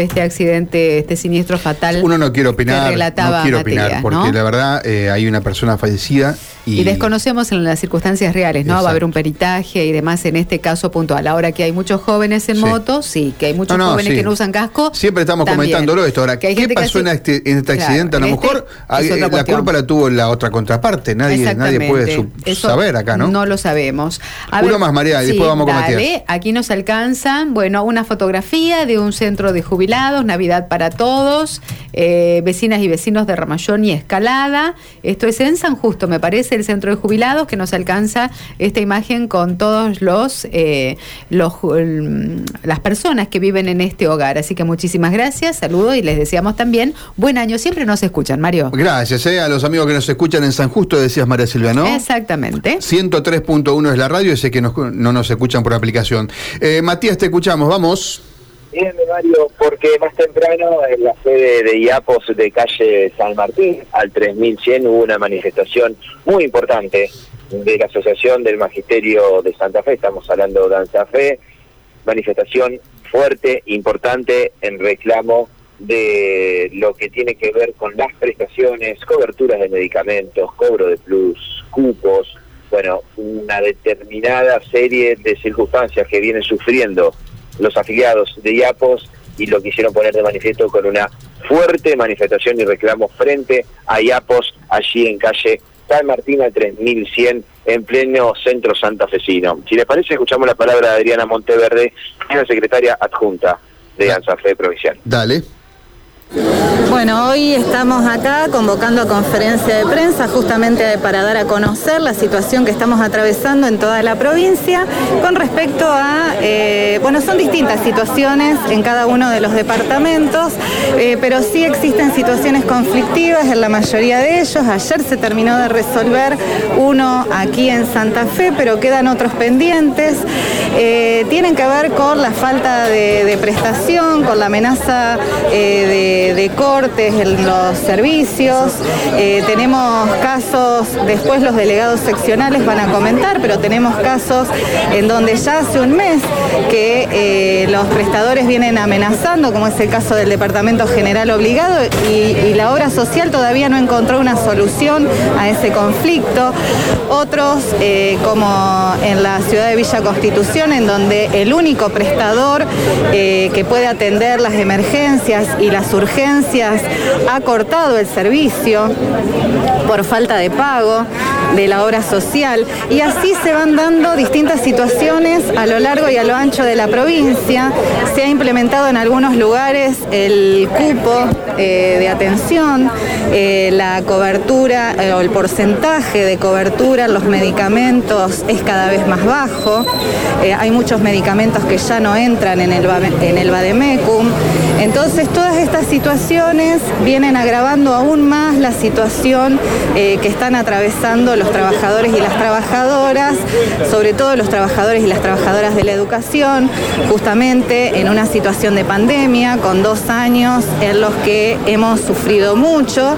este accidente, este siniestro fatal. Uno no quiere opinar, no quiero opinar, Matías, porque ¿no? la verdad eh, hay una persona fallecida y, Y desconocemos en las circunstancias reales, ¿no? Va a haber un peritaje y demás en este caso puntual. Ahora que hay muchos jóvenes en Sí. moto, sí, que hay muchos No, no, jóvenes sí. que no usan casco. Siempre estamos también. comentándolo esto. Ahora, Que hay ¿qué pasó en este, en este Claro, accidente? a lo este mejor la cuestión. culpa la tuvo la otra contraparte. Nadie, nadie puede Eso saber acá, ¿no? No lo sabemos. Uno más, María, y después vamos con dale. Matías. Aquí nos alcanzan, bueno, una fotografía de un centro de jubilados, Navidad para todos, eh, vecinas y vecinos de Ramallón y Escalada. Esto es en San Justo, me parece, el centro de jubilados, que nos alcanza esta imagen con todos los, eh, los las personas que viven en este hogar. Así que muchísimas gracias, saludos y les deseamos también buen año. Siempre nos escuchan, Mario. Gracias eh, a los amigos que nos escuchan en San Justo, decías María Silvia, ¿no? Exactamente. 103.1 es la radio, ese que nos- no nos escuchan por aplicación. Eh, Matías, te escuchamos, vamos. Bien, Mario, porque más temprano en la sede de IAPOS de calle San Martín, al 3100, hubo una manifestación muy importante de la Asociación del Magisterio de Santa Fe, estamos hablando de Santa Fe, manifestación fuerte, importante en reclamo de lo que tiene que ver con las prestaciones, coberturas de medicamentos, cobro de plus, cupos, bueno, una determinada serie de circunstancias que vienen sufriendo los afiliados de IAPOS y lo quisieron poner de manifiesto con una fuerte manifestación y reclamo frente a IAPOS allí en calle San Martín al 3100 en pleno centro santafesino. Si les parece, escuchamos la palabra de Adriana Monteverde, que es la secretaria adjunta de ANSAFE Provincial. Dale. Bueno, hoy estamos acá convocando a conferencia de prensa justamente para dar a conocer la situación que estamos atravesando en toda la provincia con respecto a, eh, bueno, son distintas situaciones en cada uno de los departamentos, eh, pero sí existen situaciones conflictivas en la mayoría de ellos. Ayer se terminó de resolver uno aquí en Santa Fe, pero quedan otros pendientes. Eh, tienen que ver con la falta de, de prestación, con la amenaza eh, de, de cortes en los servicios. Eh, tenemos casos, después los delegados seccionales van a comentar, pero tenemos casos en donde ya hace un mes que eh, los prestadores vienen amenazando, como es el caso del Departamento General Obligado, y, la obra social todavía no encontró una solución a ese conflicto. Otros, eh, como en la ciudad de Villa Constitución, en donde el único prestador eh, que puede atender las emergencias y las urgencias ha cortado el servicio por falta de pago de la obra social y así se van dando distintas situaciones a lo largo y a lo ancho de la provincia. Se ha implementado en algunos lugares el cupo eh, de atención, eh, la cobertura eh, o el porcentaje de cobertura en los medicamentos es cada vez más bajo. Hay muchos medicamentos que ya no entran en el, en el Bademecum. Entonces todas estas situaciones vienen agravando aún más la situación eh, que están atravesando los trabajadores y las trabajadoras, sobre todo los trabajadores y las trabajadoras de la educación, justamente en una situación de pandemia, con dos años en los que hemos sufrido mucho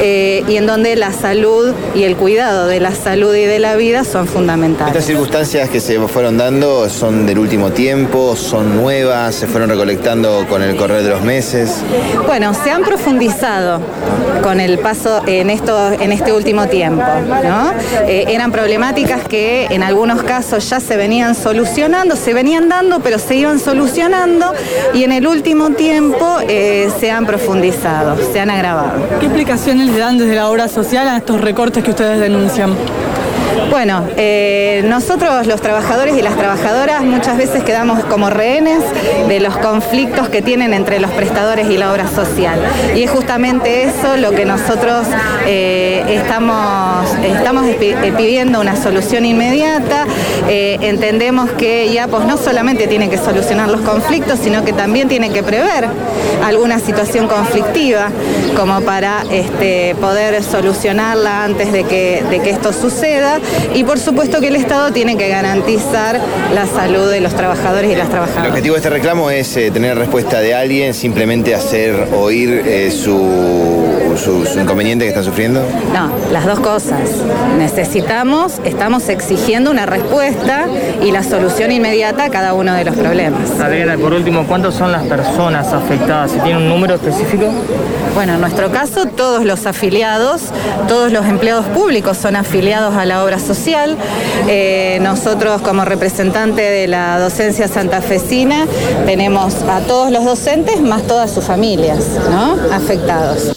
eh, y en donde la salud y el cuidado de la salud y de la vida son fundamentales. Estas circunstancias que se fueron dando son del último tiempo, son nuevas, se fueron recolectando con el correr de los meses. Bueno, se han profundizado con el paso en, esto, en este último tiempo. ¿no? Eh, eran problemáticas que en algunos casos ya se venían solucionando, se venían dando, pero se iban solucionando y en el último tiempo eh, se han profundizado, se han agravado. ¿Qué explicaciones le dan desde la obra social a estos recortes que ustedes denuncian? Bueno, eh, nosotros los trabajadores y las trabajadoras muchas veces quedamos como rehenes de los conflictos que tienen entre los prestadores y la obra social. Y es justamente eso lo que nosotros eh, estamos, eh, pidiendo una solución inmediata. Entendemos que IAPOS no solamente tiene que solucionar los conflictos, sino que también tiene que prever alguna situación conflictiva como para este, poder solucionarla antes de que esto suceda. Y por supuesto que el Estado tiene que garantizar la salud de los trabajadores y las El trabajadoras. objetivo de este reclamo es eh, tener respuesta de alguien, simplemente hacer oír eh, su su, su inconveniente que están sufriendo? No, las dos cosas. Necesitamos, estamos exigiendo una respuesta y la solución inmediata a cada uno de los problemas. Adriana, por último, ¿cuántas son las personas afectadas? ¿Se tiene un número específico? Bueno, en nuestro caso, todos los afiliados, todos los empleados públicos son afiliados a la obra social. Eh, nosotros, como representante de la docencia santafesina, tenemos a todos los docentes más todas sus familias ¿no? afectados.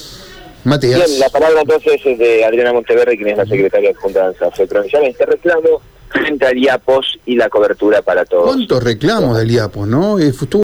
Matías. Bien, la palabra entonces es de Adriana Monteverde, quien es la secretaria adjunta de ANSAFE Provincial, en este reclamo frente al IAPOS y la cobertura para todos. ¿Cuántos reclamos del IAPO, no? Eh, Estuvo